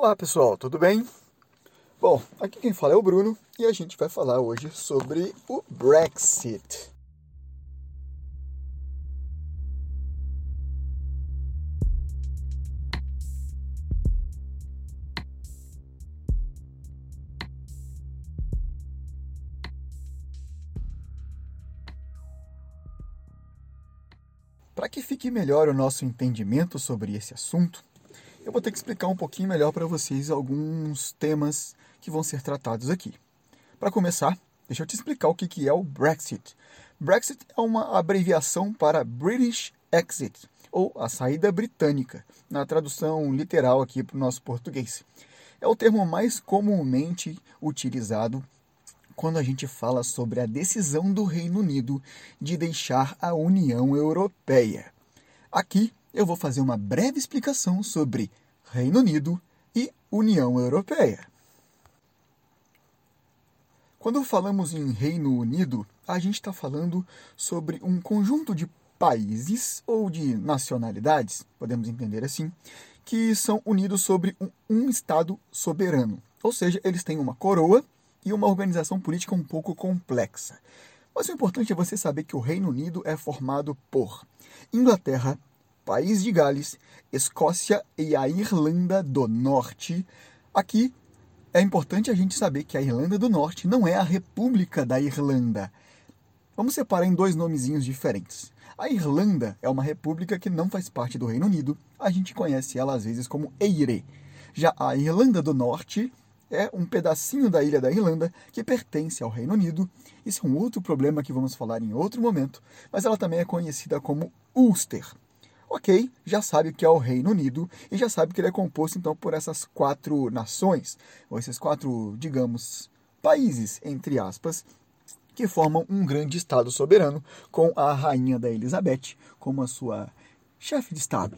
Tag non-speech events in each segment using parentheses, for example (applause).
Olá pessoal, tudo bem? Bom, aqui quem fala é o Bruno e a gente vai falar hoje sobre o Brexit. Para que fique melhor o nosso entendimento sobre esse assunto, eu vou ter que explicar um pouquinho melhor para vocês alguns temas que vão ser tratados aqui. Para começar, deixa eu te explicar o que é o Brexit. Brexit é uma abreviação para British Exit, ou a saída britânica, na tradução literal aqui para o nosso português. É o termo mais comumente utilizado quando a gente fala sobre a decisão do Reino Unido de deixar a União Europeia. Aqui eu vou fazer uma breve explicação sobre Reino Unido e União Europeia. Quando falamos em Reino Unido, a gente está falando sobre um conjunto de países ou de nacionalidades, podemos entender assim, que são unidos sobre um, Estado soberano. Ou seja, eles têm uma coroa e uma organização política um pouco complexa. Mas o importante é você saber que o Reino Unido é formado por Inglaterra, País de Gales, Escócia e a Irlanda do Norte. Aqui é importante a gente saber que a Irlanda do Norte não é a República da Irlanda. Vamos separar em dois nomezinhos diferentes. A Irlanda é uma república que não faz parte do Reino Unido. A gente conhece ela às vezes como Eire. Já a Irlanda do Norte é um pedacinho da ilha da Irlanda que pertence ao Reino Unido. Isso é um outro problema que vamos falar em outro momento, mas ela também é conhecida como Ulster ok, já sabe que é o Reino Unido e já sabe que ele é composto então por essas quatro nações, ou esses quatro, digamos, países, entre aspas, que formam um grande Estado soberano com a Rainha da Elizabeth como a sua chefe de Estado.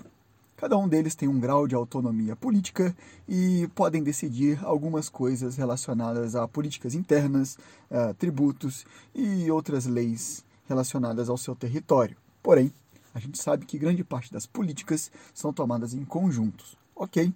Cada um deles tem um grau de autonomia política e podem decidir algumas coisas relacionadas a políticas internas, a tributos e outras leis relacionadas ao seu território. Porém, a gente sabe que grande parte das políticas são tomadas em conjuntos, ok?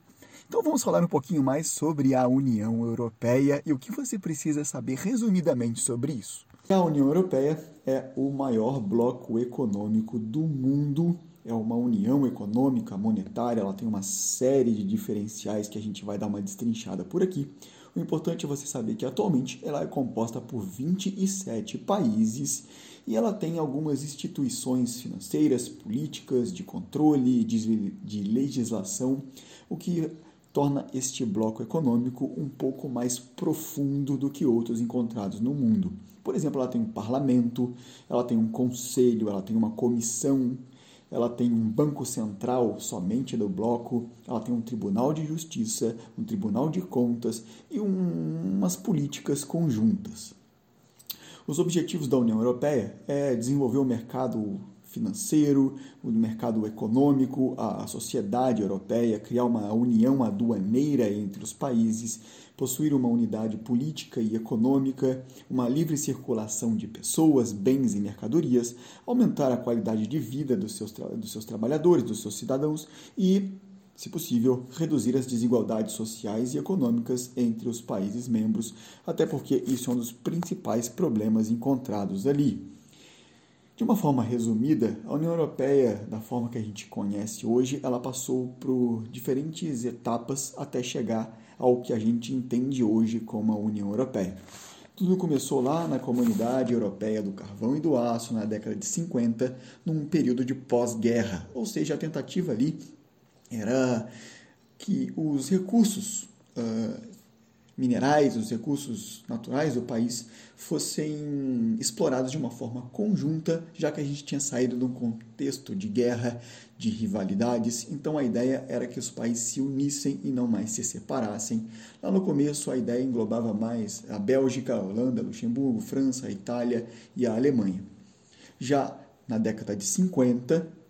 Então vamos falar um pouquinho mais sobre a União Europeia e o que você precisa saber resumidamente sobre isso. A União Europeia é o maior bloco econômico do mundo. É uma união econômica, monetária, ela tem uma série de diferenciais que a gente vai dar uma destrinchada por aqui. O importante é você saber que atualmente ela é composta por 27 países e ela tem algumas instituições financeiras, políticas, de controle, de, de legislação, o que torna este bloco econômico um pouco mais profundo do que outros encontrados no mundo. Por exemplo, ela tem um parlamento, ela tem um conselho, ela tem uma comissão, ela tem um banco central somente do bloco, ela tem um tribunal de justiça, um tribunal de contas e um, umas políticas conjuntas. Os objetivos da União Europeia é desenvolver o mercado financeiro, o mercado econômico, a sociedade europeia, criar uma união aduaneira entre os países, possuir uma unidade política e econômica, uma livre circulação de pessoas, bens e mercadorias, aumentar a qualidade de vida dos seus, dos seus trabalhadores, dos seus cidadãos e se possível, reduzir as desigualdades sociais e econômicas entre os países membros, até porque isso é um dos principais problemas encontrados ali. De uma forma resumida, a União Europeia, da forma que a gente conhece hoje, ela passou por diferentes etapas até chegar ao que a gente entende hoje como a União Europeia. Tudo começou lá na Comunidade Europeia do Carvão e do Aço, na década de 50, num período de pós-guerra, ou seja, a tentativa ali era que os recursos uh, minerais, os recursos naturais do país fossem explorados de uma forma conjunta, já que a gente tinha saído de um contexto de guerra, de rivalidades. Então a ideia era que os países se unissem e não mais se separassem. Lá no começo a ideia englobava mais a Bélgica, a Holanda, Luxemburgo, França, a Itália e a Alemanha. Já na década de 50,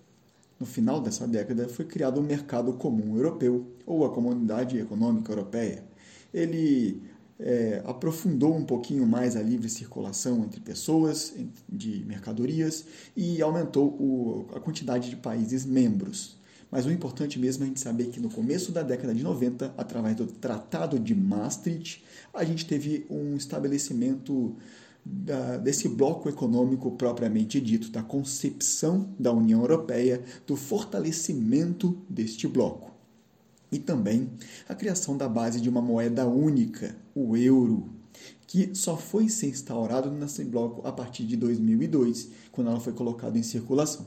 no final dessa década, foi criado o Mercado Comum Europeu, ou a Comunidade Econômica Europeia. Ele é, aprofundou um pouquinho mais a livre circulação entre pessoas, de mercadorias, e aumentou o, a quantidade de países membros. Mas o importante mesmo é a gente saber que no começo da década de 90, através do Tratado de Maastricht, a gente teve um estabelecimento da, desse bloco econômico propriamente dito, da concepção da União Europeia, do fortalecimento deste bloco. E também a criação da base de uma moeda única, o euro, que só foi ser instaurado nesse bloco a partir de 2002, quando ela foi colocada em circulação.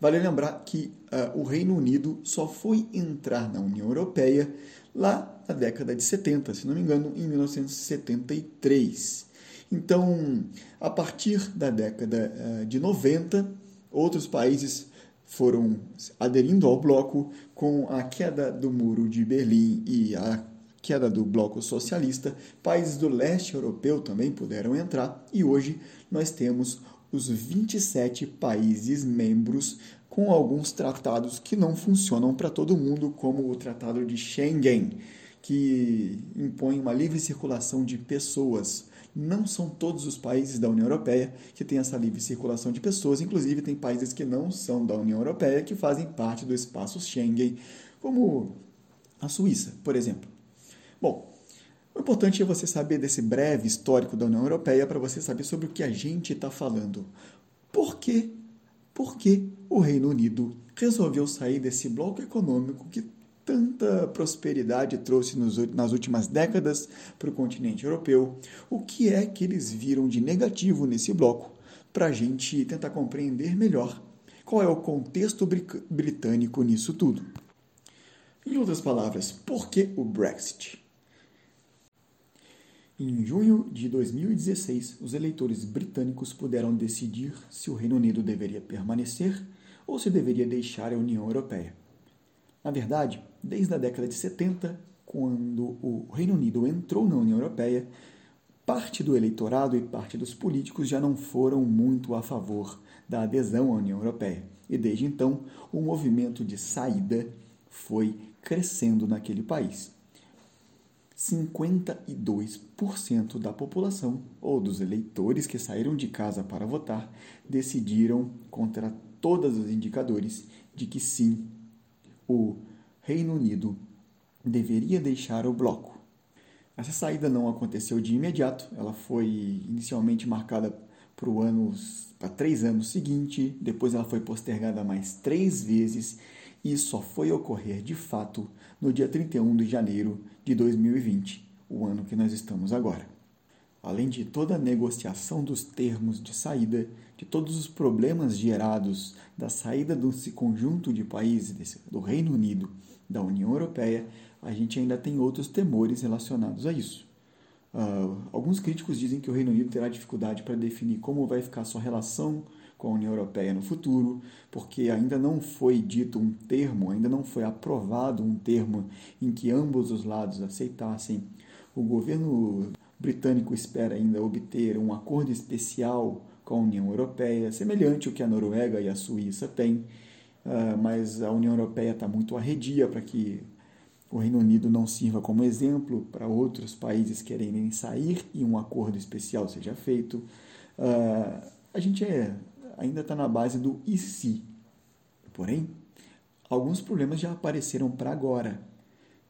Vale lembrar que uh, o Reino Unido só foi entrar na União Europeia lá na década de 70, se não me engano, em 1973. Então, a partir da década uh, de 90, outros países foram aderindo ao bloco com a queda do Muro de Berlim e a queda do bloco socialista, países do leste europeu também puderam entrar e hoje nós temos os 27 países membros com alguns tratados que não funcionam para todo mundo, como o Tratado de Schengen, que impõe uma livre circulação de pessoas. Não são todos os países da União Europeia que têm essa livre circulação de pessoas, inclusive tem países que não são da União Europeia que fazem parte do espaço Schengen, como a Suíça, por exemplo. Bom, o importante é você saber desse breve histórico da União Europeia para você saber sobre o que a gente está falando. Por quê? Porque o Reino Unido resolveu sair desse bloco econômico que tanta prosperidade trouxe nos, nas últimas décadas para o continente europeu. O que é que eles viram de negativo nesse bloco para a gente tentar compreender melhor qual é o contexto britânico nisso tudo? Em outras palavras, por que o Brexit? Em junho de 2016, os eleitores britânicos puderam decidir se o Reino Unido deveria permanecer ou se deveria deixar a União Europeia. Na verdade, desde a década de 70, quando o Reino Unido entrou na União Europeia, parte do eleitorado e parte dos políticos já não foram muito a favor da adesão à União Europeia. E desde então, o movimento de saída foi crescendo naquele país. 52% da população ou dos eleitores que saíram de casa para votar decidiram, contra todos os indicadores, de que sim, o Reino Unido deveria deixar o bloco. Essa saída não aconteceu de imediato, ela foi inicialmente marcada para o ano para três anos seguinte, depois ela foi postergada mais três vezes e só foi ocorrer de fato no dia 31 de janeiro de 2020, o ano que nós estamos agora. Além de toda a negociação dos termos de saída, de todos os problemas gerados da saída desse conjunto de países do Reino Unido da União Europeia, a gente ainda tem outros temores relacionados a isso. Uh, alguns críticos dizem que o Reino Unido terá dificuldade para definir como vai ficar sua relação com a União Europeia no futuro, porque ainda não foi dito um termo, ainda não foi aprovado um termo em que ambos os lados aceitassem. O governo britânico espera ainda obter um acordo especial com a União Europeia, semelhante ao que a Noruega e a Suíça têm, ah, mas a União Europeia está muito arredia para que o Reino Unido não sirva como exemplo para outros países quererem sair e um acordo especial seja feito. Ah, a gente é ainda está na base do e se. Porém, alguns problemas já apareceram para agora.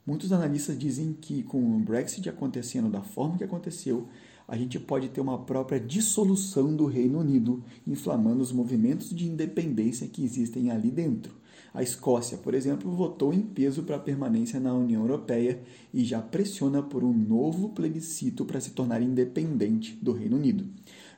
Muitos analistas dizem que com o Brexit acontecendo da forma que aconteceu, a gente pode ter uma própria dissolução do Reino Unido, inflamando os movimentos de independência que existem ali dentro. A Escócia, por exemplo, votou em peso para a permanência na União Europeia e já pressiona por um novo plebiscito para se tornar independente do Reino Unido.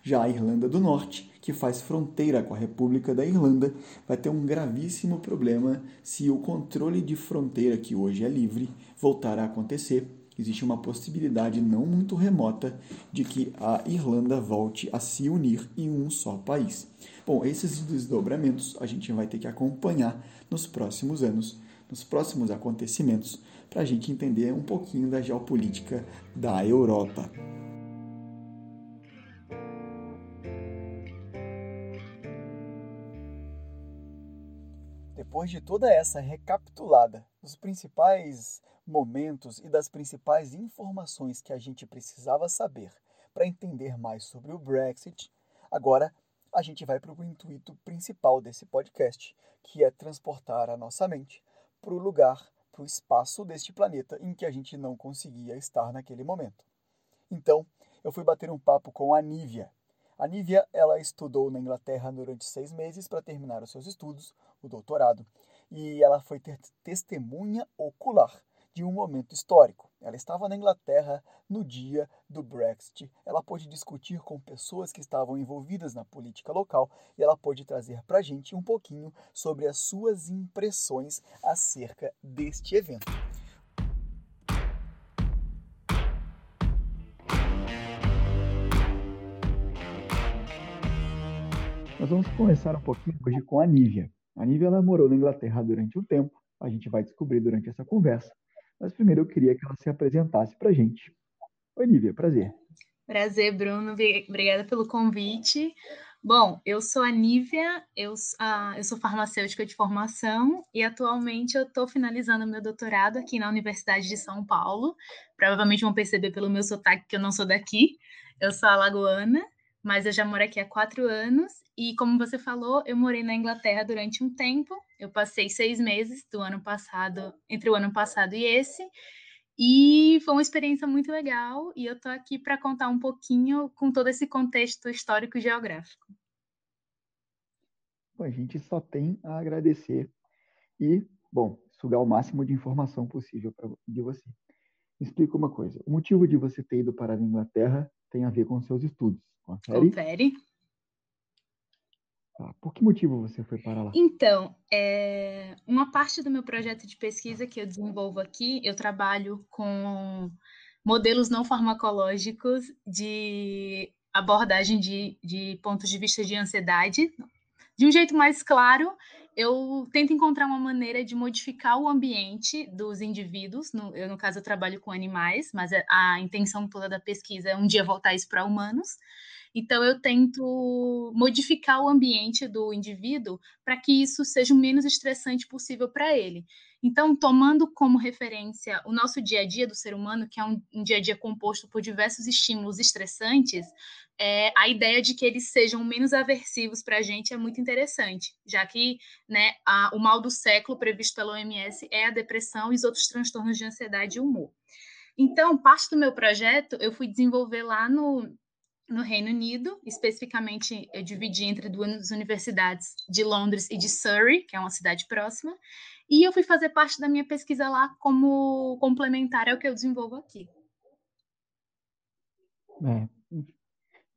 Já a Irlanda do Norte, que faz fronteira com a República da Irlanda, vai ter um gravíssimo problema se o controle de fronteira, que hoje é livre, voltar a acontecer. Existe uma possibilidade não muito remota de que a Irlanda volte a se unir em um só país. Bom, esses desdobramentos a gente vai ter que acompanhar nos próximos anos, nos próximos acontecimentos, para a gente entender um pouquinho da geopolítica da Europa. Depois de toda essa recapitulada dos principais momentos e das principais informações que a gente precisava saber para entender mais sobre o Brexit, agora a gente vai para o intuito principal desse podcast, que é transportar a nossa mente para o lugar, para o espaço deste planeta em que a gente não conseguia estar naquele momento. Então, eu fui bater um papo com a Nívia. A Nívia, ela estudou na Inglaterra durante seis meses para terminar os seus estudos, o doutorado, e ela foi testemunha ocular de um momento histórico. Ela estava na Inglaterra no dia do Brexit. Ela pôde discutir com pessoas que estavam envolvidas na política local e ela pôde trazer para a gente um pouquinho sobre as suas impressões acerca deste evento. Nós vamos começar um pouquinho hoje com a Nívia. A Nívia ela morou na Inglaterra durante um tempo, a gente vai descobrir durante essa conversa. Mas primeiro eu queria que ela se apresentasse para a gente. Oi, Nívia, prazer. Prazer, Bruno. Obrigada pelo convite. Bom, eu sou a Nívia, eu, eu sou farmacêutica de formação e atualmente eu estou finalizando meu doutorado aqui na Universidade de São Paulo. Provavelmente vão perceber pelo meu sotaque que eu não sou daqui. Eu sou alagoana, mas eu já moro aqui há quatro anos e como você falou, eu morei na Inglaterra durante um tempo. Eu passei seis meses do ano passado, entre o ano passado e esse. E foi uma experiência muito legal. E eu tô aqui para contar um pouquinho com todo esse contexto histórico geográfico. Bom, a gente só tem a agradecer e, bom, sugar o máximo de informação possível pra, de você. Explica uma coisa: o motivo de você ter ido para a Inglaterra tem a ver com seus estudos. Confere? Confere. Tá, por que motivo você foi para lá? Então, é, uma parte do meu projeto de pesquisa que eu desenvolvo aqui, eu trabalho com modelos não farmacológicos de abordagem de, de pontos de vista de ansiedade. De um jeito mais claro, eu tento encontrar uma maneira de modificar o ambiente dos indivíduos. No, eu, no caso, eu trabalho com animais, mas a, a intenção toda da pesquisa é um dia voltar isso para humanos. Então, eu tento modificar o ambiente do indivíduo para que isso seja o menos estressante possível para ele. Então, tomando como referência o nosso dia a dia do ser humano, que é um, um dia a dia composto por diversos estímulos estressantes, é, a ideia de que eles sejam menos aversivos para a gente é muito interessante, já que né, a, o mal do século previsto pela OMS é a depressão e os outros transtornos de ansiedade e humor. Então, parte do meu projeto eu fui desenvolver lá no, no Reino Unido, especificamente eu dividi entre duas universidades de Londres e de Surrey, que é uma cidade próxima, e eu fui fazer parte da minha pesquisa lá como complementar ao que eu desenvolvo aqui. É,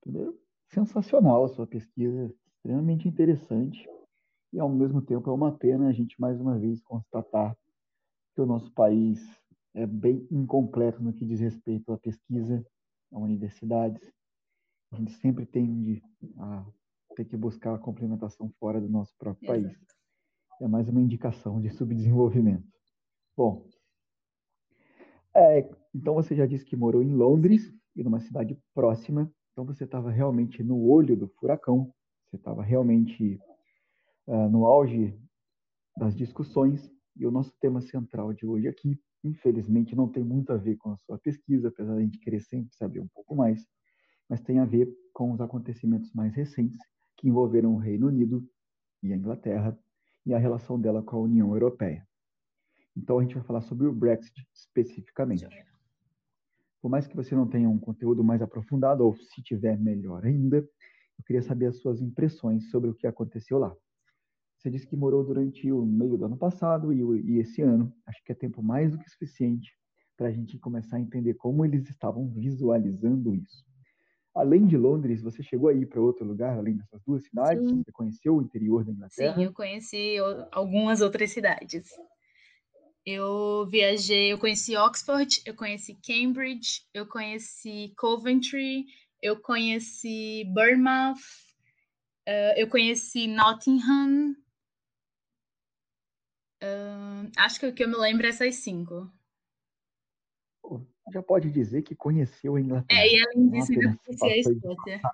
primeiro, sensacional a sua pesquisa, extremamente interessante, e ao mesmo tempo é uma pena a gente mais uma vez constatar que o nosso país é bem incompleto no que diz respeito à pesquisa, a universidades, a gente sempre tende a ter que buscar a complementação fora do nosso próprio Exato. país. É mais uma indicação de subdesenvolvimento. Bom, é, então você já disse que morou em Londres e numa cidade próxima, então você estava realmente no olho do furacão, você estava realmente uh, no auge das discussões, e o nosso tema central de hoje aqui, infelizmente, não tem muito a ver com a sua pesquisa, apesar de a gente querer sempre saber um pouco mais, mas tem a ver com os acontecimentos mais recentes que envolveram o Reino Unido e a Inglaterra e a relação dela com a União Europeia. Então a gente vai falar sobre o Brexit especificamente. Por mais que você não tenha um conteúdo mais aprofundado, ou se tiver melhor ainda, eu queria saber as suas impressões sobre o que aconteceu lá. Você disse que morou durante o meio do ano passado e, e esse ano. Acho que é tempo mais do que suficiente para a gente começar a entender como eles estavam visualizando isso. Além de Londres, você chegou a ir para outro lugar, além dessas duas cidades? Sim. Você conheceu o interior da Inglaterra? Sim, eu conheci algumas outras cidades. Eu viajei, eu conheci Oxford, eu conheci Cambridge, eu conheci Coventry, eu conheci Bournemouth, uh, eu conheci Nottingham. Uh, acho que o que eu me lembro é essas cinco já pode dizer que conheceu a Inglaterra. É, e além disso, ainda conheci a Escócia. (laughs)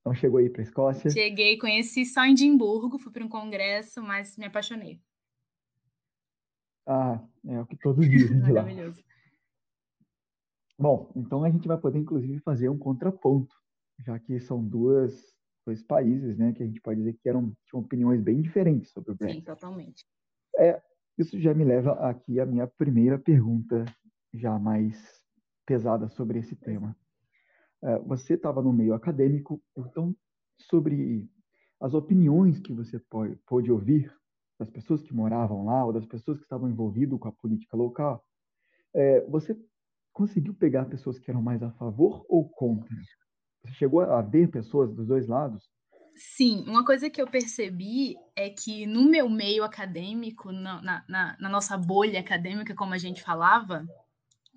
Então chegou aí para a Escócia? Cheguei, conheci só em Edimburgo, fui para um congresso, mas me apaixonei. Ah, é o que todos dizem de lá. Maravilhoso. Bom, então a gente vai poder inclusive fazer um contraponto já que são duas, dois países, né, que a gente pode dizer que eram, tinham opiniões bem diferentes sobre o Brexit. Sim, totalmente. É, isso já me leva aqui à minha primeira pergunta, já mais pesada sobre esse tema. É, você estava no meio acadêmico, então, sobre as opiniões que você pôde ouvir das pessoas que moravam lá ou das pessoas que estavam envolvidas com a política local, é, você conseguiu pegar pessoas que eram mais a favor ou contra? Você chegou a ver pessoas dos dois lados? Sim, uma coisa que eu percebi é que no meu meio acadêmico, na, na, na nossa bolha acadêmica, como a gente falava,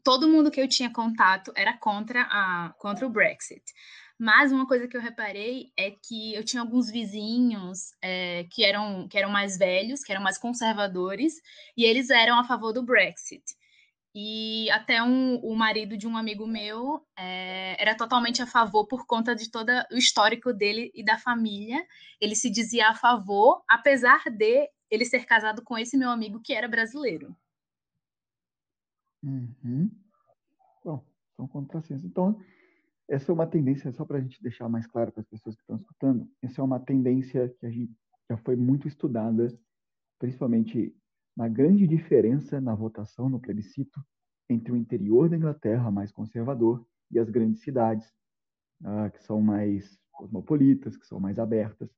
todo mundo que eu tinha contato era contra, a, contra o Brexit. Mas uma coisa que eu reparei é que eu tinha alguns vizinhos é, que, eram, que eram mais velhos, que eram mais conservadores, e eles eram a favor do Brexit. E até um, o marido de um amigo meu é, era totalmente a favor por conta de todo o histórico dele e da família. Ele se dizia a favor, apesar de ele ser casado com esse meu amigo que era brasileiro. Uhum. Bom, são contrassensos. Então, essa é uma tendência, só para a gente deixar mais claro para as pessoas que estão escutando, essa é uma tendência que a gente já foi muito estudada, principalmente na grande diferença na votação no plebiscito entre o interior da Inglaterra, mais conservador, e as grandes cidades, ah, que são mais cosmopolitas, que são mais abertas.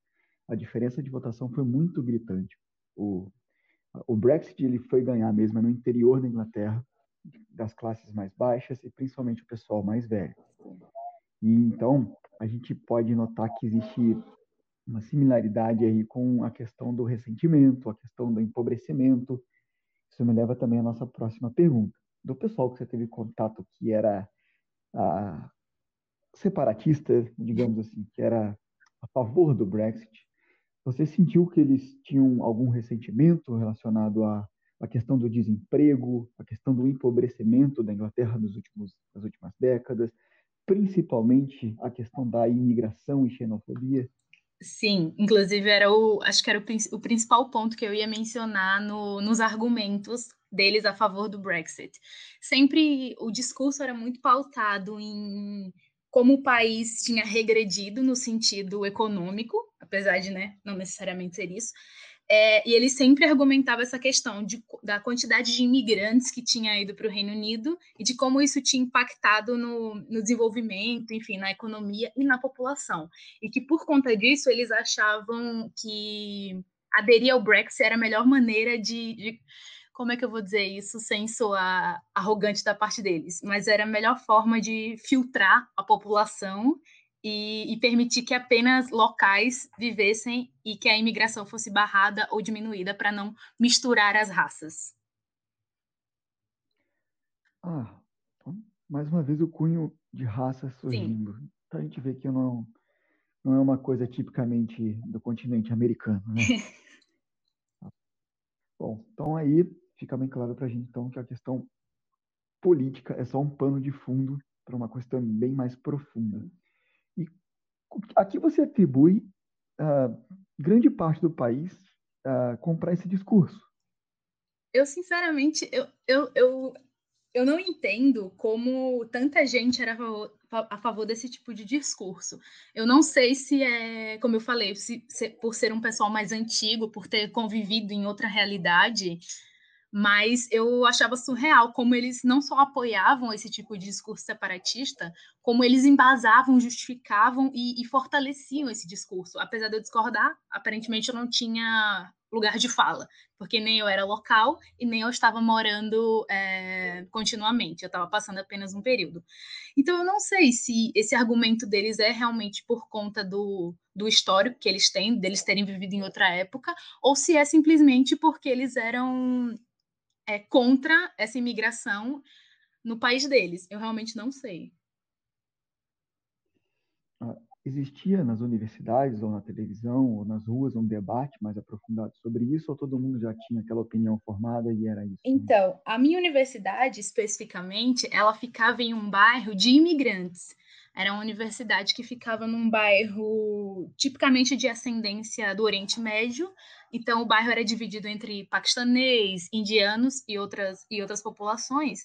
A diferença de votação foi muito gritante. O, o Brexit ele foi ganhar mesmo no interior da Inglaterra, das classes mais baixas e principalmente o pessoal mais velho. E então, a gente pode notar que existe uma similaridade aí com a questão do ressentimento, a questão do empobrecimento. Isso me leva também à nossa próxima pergunta. Do pessoal que você teve contato que era a, separatista, digamos assim, que era a favor do Brexit, você sentiu que eles tinham algum ressentimento relacionado à, à questão do desemprego, à questão do empobrecimento da Inglaterra nos últimos, nas últimas décadas? principalmente a questão da imigração e xenofobia? Sim, inclusive era o, acho que era o, o principal ponto que eu ia mencionar no, nos argumentos deles a favor do Brexit. Sempre o discurso era muito pautado em como o país tinha regredido no sentido econômico, apesar de né, não necessariamente ser isso, é, e ele sempre argumentava essa questão de, da quantidade de imigrantes que tinha ido para o Reino Unido e de como isso tinha impactado no, no, desenvolvimento, enfim, na economia e na população. E que por conta disso eles achavam que aderir ao Brexit era a melhor maneira de, de como é que eu vou dizer isso sem soar arrogante da parte deles, mas era a melhor forma de filtrar a população e, e, permitir que apenas locais vivessem e que a imigração fosse barrada ou diminuída para não misturar as raças. Ah, então, mais uma vez o cunho de raça surgindo. Sim. Então a gente vê que não, não é uma coisa tipicamente do continente americano, né? (laughs) Bom, então aí fica bem claro para a gente então que a questão política é só um pano de fundo para uma questão bem mais profunda. E aqui você atribui uh, grande parte do país uh, comprar esse discurso. Eu, sinceramente, eu, eu, eu, eu não entendo como tanta gente era a favor, a favor, desse tipo de discurso. Eu não sei se é, como eu falei, se, se, por ser um pessoal mais antigo, por ter convivido em outra realidade, mas eu achava surreal como eles não só apoiavam esse tipo de discurso separatista, como eles embasavam, justificavam e, e, fortaleciam esse discurso. Apesar de eu discordar, aparentemente eu não tinha lugar de fala, porque nem eu era local e nem eu estava morando é, continuamente, eu estava passando apenas um período. Então eu não sei se esse argumento deles é realmente por conta do, do histórico que eles têm, deles terem vivido em outra época, ou se é simplesmente porque eles eram é, contra essa imigração no país deles. Eu realmente não sei. Ah, existia nas universidades, ou na televisão, ou nas ruas, um debate mais aprofundado sobre isso, ou todo mundo já tinha aquela opinião formada e era isso? Então, a minha universidade, especificamente, ela ficava em um bairro de imigrantes. Era uma universidade que ficava num bairro tipicamente de ascendência do Oriente Médio. Então, o bairro era dividido entre paquistanês, indianos e outras, e outras populações.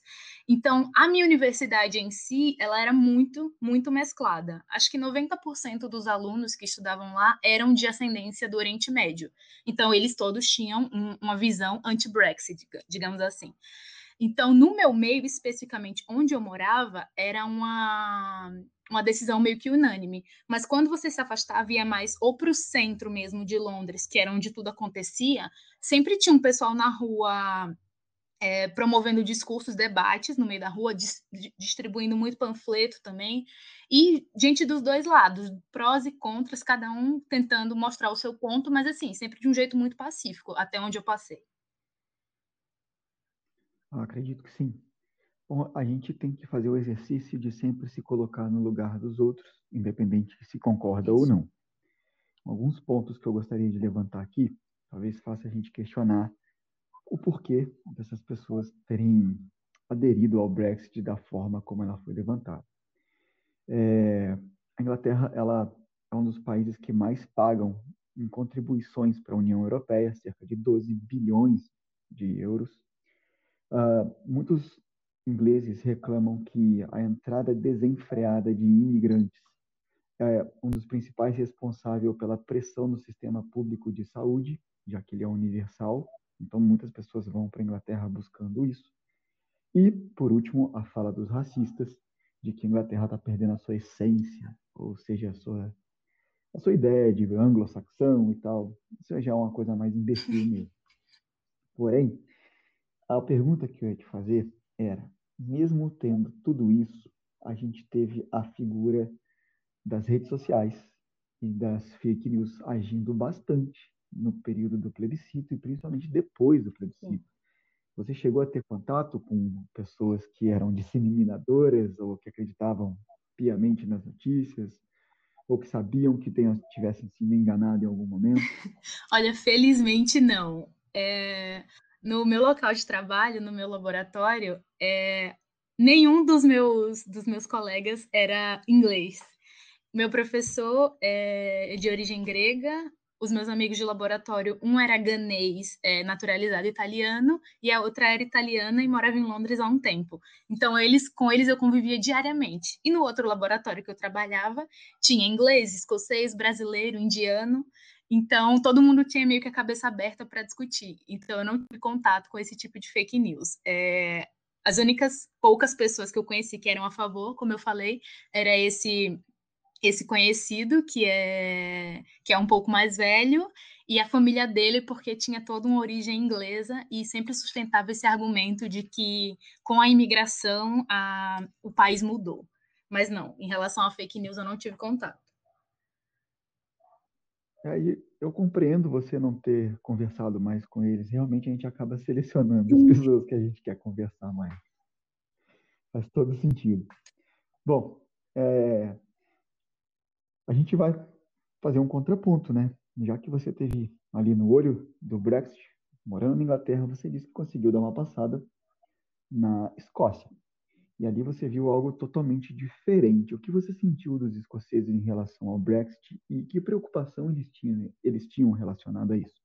Então, a minha universidade em si, ela era muito, muito mesclada. Acho que 90% dos alunos que estudavam lá eram de ascendência do Oriente Médio. Então, eles todos tinham um, uma visão anti-Brexit, digamos assim. Então, no meu meio, especificamente onde eu morava, era uma, uma decisão meio que unânime. Mas quando você se afastava, ia mais ou para o centro mesmo de Londres, que era onde tudo acontecia, sempre tinha um pessoal na rua é, promovendo discursos, debates no meio da rua, dis distribuindo muito panfleto também, e gente dos dois lados, prós e contras, cada um tentando mostrar o seu ponto, mas assim, sempre de um jeito muito pacífico, até onde eu passei. Eu acredito que sim. A gente tem que fazer o exercício de sempre se colocar no lugar dos outros, independente se concorda Isso. ou não. Alguns pontos que eu gostaria de levantar aqui, talvez faça a gente questionar o porquê dessas pessoas terem aderido ao Brexit da forma como ela foi levantada. É, a Inglaterra ela é um dos países que mais pagam em contribuições para a União Europeia, cerca de 12 bilhões de euros. Uh, muitos ingleses reclamam que a entrada desenfreada de imigrantes é um dos principais responsáveis pela pressão no sistema público de saúde, já que ele é universal. Então, muitas pessoas vão para a Inglaterra buscando isso. E, por último, a fala dos racistas de que a Inglaterra está perdendo a sua essência, ou seja, a sua, a sua ideia de anglo-saxão e tal. Isso já é uma coisa mais imbecil mesmo. (laughs) Porém, a pergunta que eu ia te fazer era: mesmo tendo tudo isso, a gente teve a figura das redes sociais e das fake news agindo bastante no período do plebiscito e principalmente depois do plebiscito. Você chegou a ter contato com pessoas que eram disseminadoras ou que acreditavam piamente nas notícias? Ou que sabiam que tivessem sido enganados em algum momento? (laughs) Olha, felizmente não. É, no meu local de trabalho, no meu laboratório, é, nenhum dos meus, dos meus colegas era inglês. Meu professor é de origem grega, os meus amigos de laboratório, um era ganês, é, naturalizado italiano, e a outra era italiana e morava em Londres há um tempo. Então, eles, com eles eu convivia diariamente. E no outro laboratório que eu trabalhava, tinha inglês, escocês, brasileiro, indiano. Então, todo mundo tinha meio que a cabeça aberta para discutir. Então, eu não tive contato com esse tipo de fake news. É, as únicas poucas pessoas que eu conheci que eram a favor, como eu falei, era esse esse conhecido que é que é um pouco mais velho e a família dele porque tinha toda uma origem inglesa e sempre sustentava esse argumento de que com a imigração a, o país mudou. Mas não, em relação a fake news eu não tive contato. Aí eu compreendo você não ter conversado mais com eles. Realmente a gente acaba selecionando as pessoas que a gente quer conversar mais. Faz todo sentido. Bom, é... a gente vai fazer um contraponto, né? Já que você teve ali no olho do Brexit, morando na Inglaterra, você disse que conseguiu dar uma passada na Escócia. E ali você viu algo totalmente diferente. O que você sentiu dos escoceses em relação ao Brexit e que preocupação eles tinham, eles tinham relacionado a isso?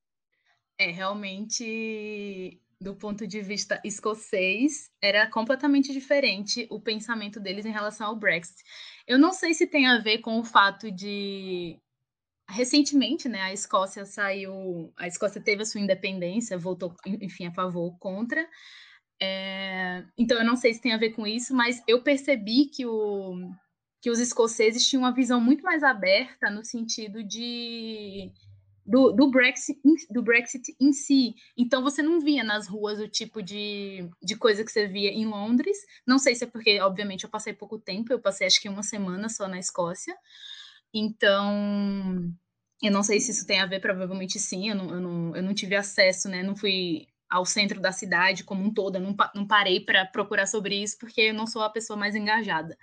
É, realmente, do ponto de vista escocês, era completamente diferente o pensamento deles em relação ao Brexit. Eu não sei se tem a ver com o fato de recentemente, né, a Escócia saiu, a Escócia teve a sua independência, votou, enfim, a favor ou contra, é, então, eu não sei se tem a ver com isso, mas eu percebi que, o, que os escoceses tinham uma visão muito mais aberta no sentido de do, do, Brexit, do Brexit em si. Então, você não via nas ruas o tipo de, de coisa que você via em Londres. Não sei se é porque, obviamente, eu passei pouco tempo, eu passei acho que uma semana só na Escócia. Então, eu não sei se isso tem a ver, provavelmente sim, eu não, eu não, eu não tive acesso, né? Não fui ao centro da cidade como um todo. Eu não, não parei para procurar sobre isso porque eu não sou a pessoa mais engajada.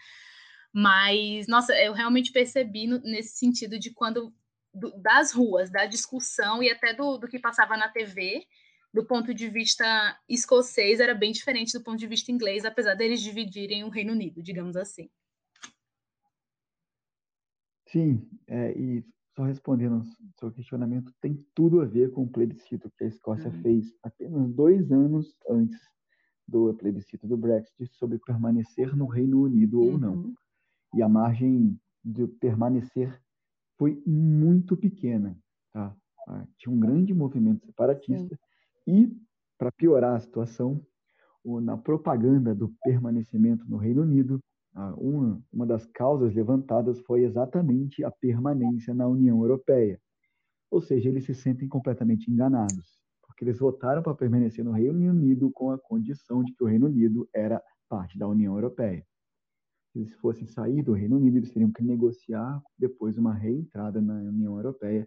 Mas, nossa, eu realmente percebi no, nesse sentido de quando do, das ruas, da discussão e até do, do que passava na TV, do ponto de vista escocês, era bem diferente do ponto de vista inglês, apesar deles dividirem o Reino Unido, digamos assim. Sim, é, e só respondendo ao seu questionamento, tem tudo a ver com o plebiscito que a Escócia uhum. fez apenas dois anos antes do plebiscito do Brexit sobre permanecer no Reino Unido uhum. ou não. Uhum. E a margem de permanecer foi muito pequena. Tá? Ah, tinha um grande movimento separatista Sim. e, para piorar a situação, na propaganda do permanecimento no Reino Unido, uma, uma das causas levantadas foi exatamente a permanência na União Europeia. Ou seja, eles se sentem completamente enganados, porque eles votaram para permanecer no Reino Unido com a condição de que o Reino Unido era parte da União Europeia. Eles fossem sair do Reino Unido, eles teriam que negociar depois uma reentrada na União Europeia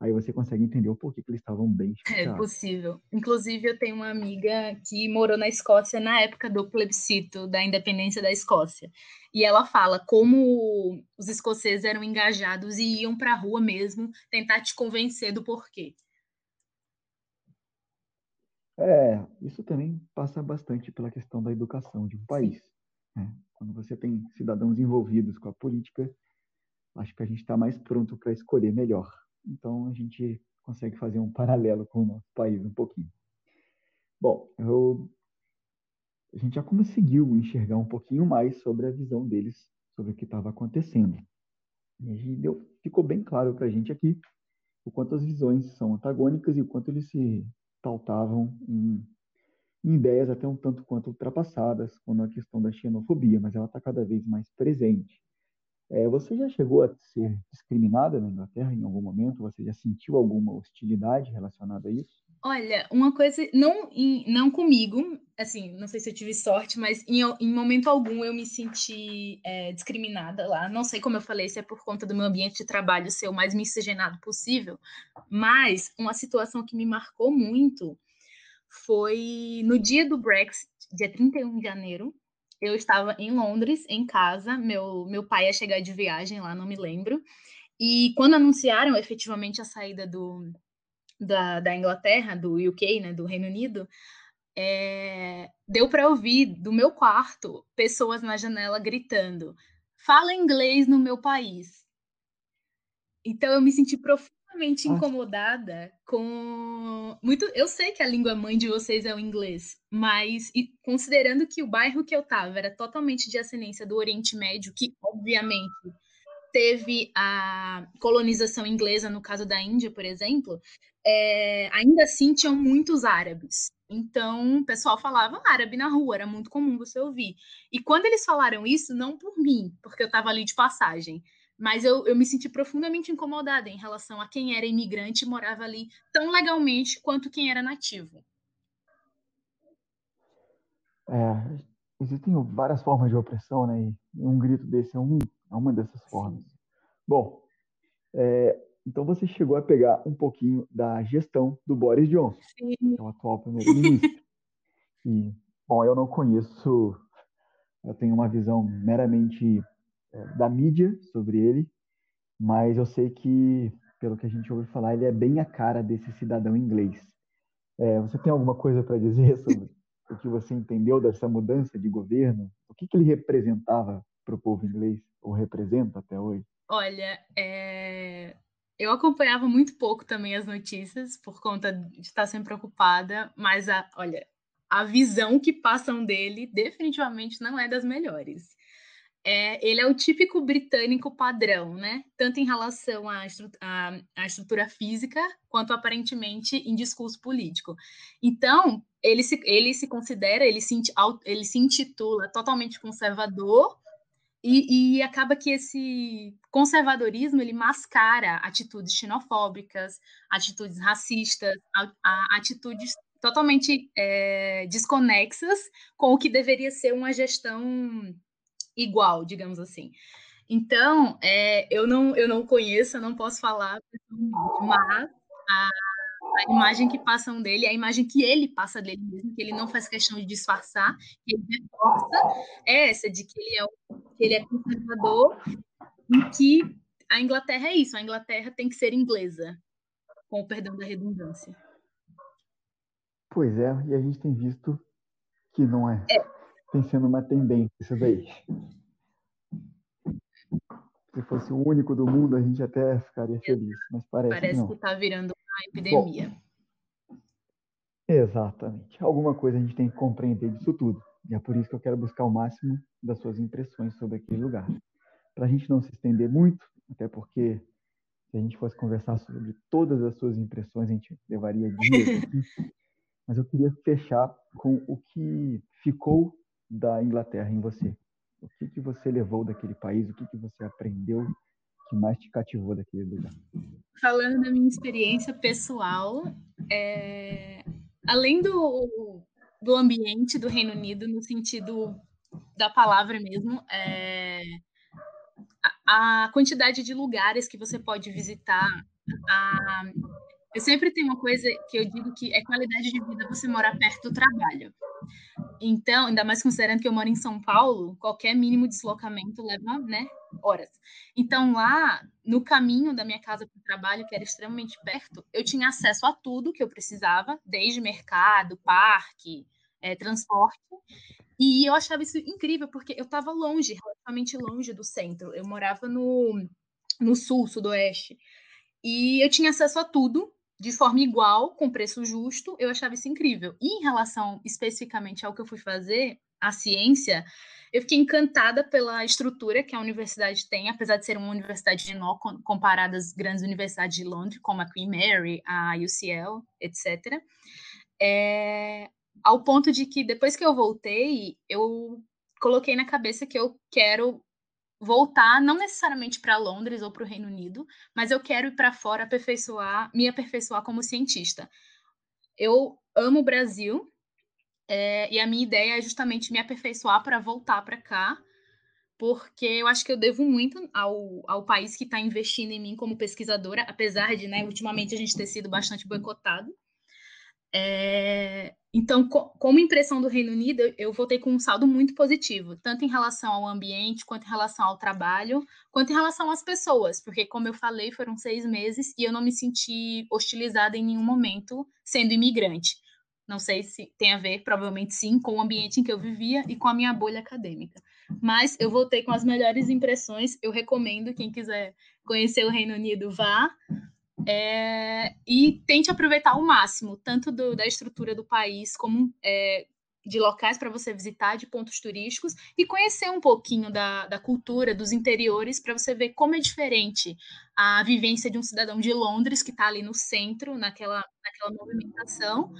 Aí você consegue entender o porquê que eles estavam bem (laughs) é chateados. É possível. Inclusive, eu tenho uma amiga que morou na Escócia na época do plebiscito da independência da Escócia. E ela fala como os escoceses eram engajados e iam para a rua mesmo tentar te convencer do porquê. É, isso também passa bastante pela questão da educação de um país. Né? Quando você tem cidadãos envolvidos com a política, acho que a gente está mais pronto para escolher melhor então a gente consegue fazer um paralelo com o nosso país um pouquinho. Bom, eu, a gente já conseguiu enxergar um pouquinho mais sobre a visão deles sobre o que estava acontecendo. E deu, ficou bem claro para a gente aqui o quanto as visões são antagônicas e o quanto eles se pautavam em, em ideias até um tanto quanto ultrapassadas, quando a questão da xenofobia, mas ela está cada vez mais presente. É, você já chegou a ser discriminada na Inglaterra em algum momento? Você já sentiu alguma hostilidade relacionada a isso? Olha, uma coisa, não, não comigo, assim, não sei se eu tive sorte, mas em, em momento algum eu me senti é, discriminada lá. Não sei como eu falei, se é por conta do meu ambiente de trabalho ser o mais miscigenado possível, mas uma situação que me marcou muito foi no dia do Brexit, dia 31 de janeiro, eu estava em Londres, em casa, meu, meu pai ia chegar de viagem lá, não me lembro. E quando anunciaram efetivamente a saída do, da, da Inglaterra, do UK, né, do Reino Unido, é, deu para ouvir do meu quarto pessoas na janela gritando: fala inglês no meu país. Então eu me senti profundamente extremamente incomodada com muito. Eu sei que a língua mãe de vocês é o inglês, mas considerando que o bairro que eu tava era totalmente de ascendência do Oriente Médio, que obviamente teve a colonização inglesa no caso da Índia, por exemplo, é, ainda assim tinham muitos árabes. Então, o pessoal falava árabe na rua, era muito comum você ouvir. E quando eles falaram isso, não por mim, porque eu estava ali de passagem, mas eu, eu me senti profundamente incomodada em relação a quem era imigrante e morava ali tão legalmente quanto quem era nativo. É, existem várias formas de opressão, né? E um grito desse é, um, é uma dessas formas. Sim. Bom, é, então você chegou a pegar um pouquinho da gestão do Boris Johnson, Sim. que é o atual primeiro-ministro. (laughs) e, bom, eu não conheço, eu tenho uma visão meramente da mídia sobre ele, mas eu sei que, pelo que a gente ouve falar, ele é bem a cara desse cidadão inglês. É, você tem alguma coisa para dizer (laughs) sobre o que você entendeu dessa mudança de governo? O que, que ele representava para o povo inglês, ou representa até hoje? Olha, é... eu acompanhava muito pouco também as notícias, por conta de estar sempre preocupada, mas, a, olha, a visão que passam dele definitivamente não é das melhores é, ele é o típico britânico padrão, né? Tanto em relação à, à, à, estrutura física, quanto aparentemente em discurso político. Então, ele se, ele se considera, ele se, ele se intitula totalmente conservador, e, e, acaba que esse conservadorismo ele mascara atitudes xenofóbicas, atitudes racistas, a, a, atitudes totalmente é, desconexas com o que deveria ser uma gestão igual, digamos assim. Então, é, eu, não, eu não conheço, eu não posso falar, mas a, a, imagem que passam dele, a imagem que ele passa dele mesmo, que ele não faz questão de disfarçar, que ele reforça, é essa, de que ele é, que ele é conservador e que a Inglaterra é isso, a Inglaterra tem que ser inglesa, com o perdão da redundância. Pois é, e a gente tem visto que não é. é tem sendo uma tendência isso daí. Se fosse o único do mundo, a gente até ficaria feliz, mas parece, parece que está virando uma epidemia. Bom, exatamente. Alguma coisa a gente tem que compreender disso tudo. E é por isso que eu quero buscar o máximo das suas impressões sobre aquele lugar. Para a gente não se estender muito, até porque se a gente fosse conversar sobre todas as suas impressões, a gente levaria dias (laughs) aqui. Mas eu queria fechar com o que ficou da Inglaterra em você. O que, que você levou daquele país? O que, que você aprendeu que mais te cativou daquele lugar? Falando da minha experiência pessoal, é... além do, do ambiente do Reino Unido, no sentido da palavra mesmo, é... a, a quantidade de lugares que você pode visitar, a... eu sempre tenho uma coisa que eu digo que é qualidade de vida você morar perto do trabalho. Então, ainda mais considerando que eu moro em São Paulo, qualquer mínimo deslocamento leva, né, horas. Então, lá, no caminho da minha casa para o trabalho, que era extremamente perto, eu tinha acesso a tudo que eu precisava, desde mercado, parque, é, transporte. E eu achava isso incrível, porque eu estava longe, relativamente longe do centro. Eu morava no, no sul, sudoeste. E eu tinha acesso a tudo, de forma igual, com preço justo, eu achava isso incrível. E em relação especificamente ao que eu fui fazer, a ciência, eu fiquei encantada pela estrutura que a universidade tem, apesar de ser uma universidade menor comparada às grandes universidades de Londres, como a Queen Mary, a UCL, etc. É, ao ponto de que depois que eu voltei, eu coloquei na cabeça que eu quero voltar, não necessariamente para Londres ou para o Reino Unido, mas eu quero ir para fora aperfeiçoar, me aperfeiçoar como cientista. Eu amo o Brasil é, e a minha ideia é justamente me aperfeiçoar para voltar para cá, porque eu acho que eu devo muito ao, ao país que está investindo em mim como pesquisadora, apesar de, né, ultimamente a gente ter sido bastante boicotado. É, então, co como impressão do Reino Unido, eu voltei com um saldo muito positivo, tanto em relação ao ambiente, quanto em relação ao trabalho, quanto em relação às pessoas, porque, como eu falei, foram seis meses e eu não me senti hostilizada em nenhum momento sendo imigrante. Não sei se tem a ver, provavelmente sim, com o ambiente em que eu vivia e com a minha bolha acadêmica. Mas eu voltei com as melhores impressões. Eu recomendo, quem quiser conhecer o Reino Unido, vá. É, e tente aproveitar ao máximo, tanto do, da estrutura do país, como é, de locais para você visitar, de pontos turísticos, e conhecer um pouquinho da, da cultura, dos interiores, para você ver como é diferente a vivência de um cidadão de Londres, que está ali no centro, naquela, naquela movimentação,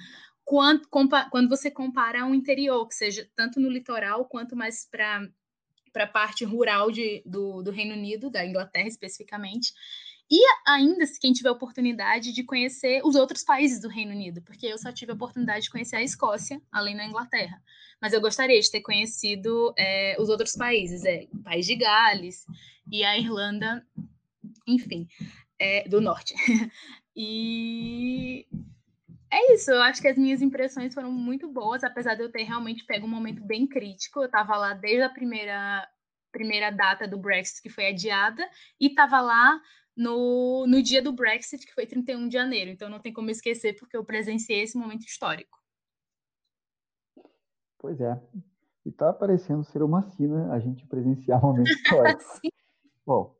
quando, quando você compara um interior, que seja tanto no litoral quanto mais para a parte rural de, do, do Reino Unido, da Inglaterra especificamente. E ainda, se quem tiver oportunidade de conhecer os outros países do Reino Unido, porque eu só tive a oportunidade de conhecer a Escócia, além da Inglaterra. Mas eu gostaria de ter conhecido é, os outros países, é, o País de Gales e a Irlanda, enfim, é, do Norte. (laughs) e é isso, eu acho que as minhas impressões foram muito boas, apesar de eu ter realmente pego um momento bem crítico. Eu estava lá desde a primeira, primeira data do Brexit, que foi adiada, e estava lá no, no dia do Brexit, que foi 31 de janeiro. Então não tem como esquecer, porque eu presenciei esse momento histórico. Pois é. E tá parecendo ser uma sina a gente presenciar um momento (laughs) histórico. Bom,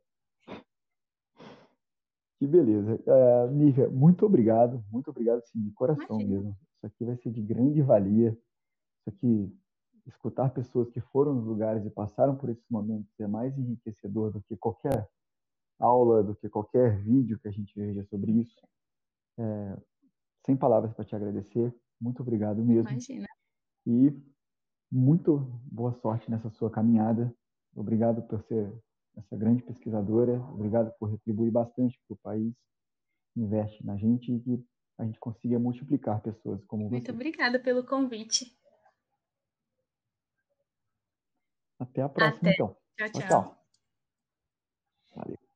que beleza. Uh, Nívia, muito obrigado. Muito obrigado, sim, de coração Imagina. mesmo. Isso aqui vai ser de grande valia. Isso aqui, escutar pessoas que foram nos lugares e passaram por esses momentos é mais enriquecedor do que qualquer aula, do que qualquer vídeo que a gente veja sobre isso. É, sem palavras para te agradecer. Muito obrigado mesmo. Imagina. E muito boa sorte nessa sua caminhada. Obrigado por ser essa grande pesquisadora. Obrigado por retribuir bastante para o país. Investe na gente e que a gente consiga multiplicar pessoas como Muito você. Muito obrigada pelo convite. Até a próxima, Até. então. tchau. tchau. tchau.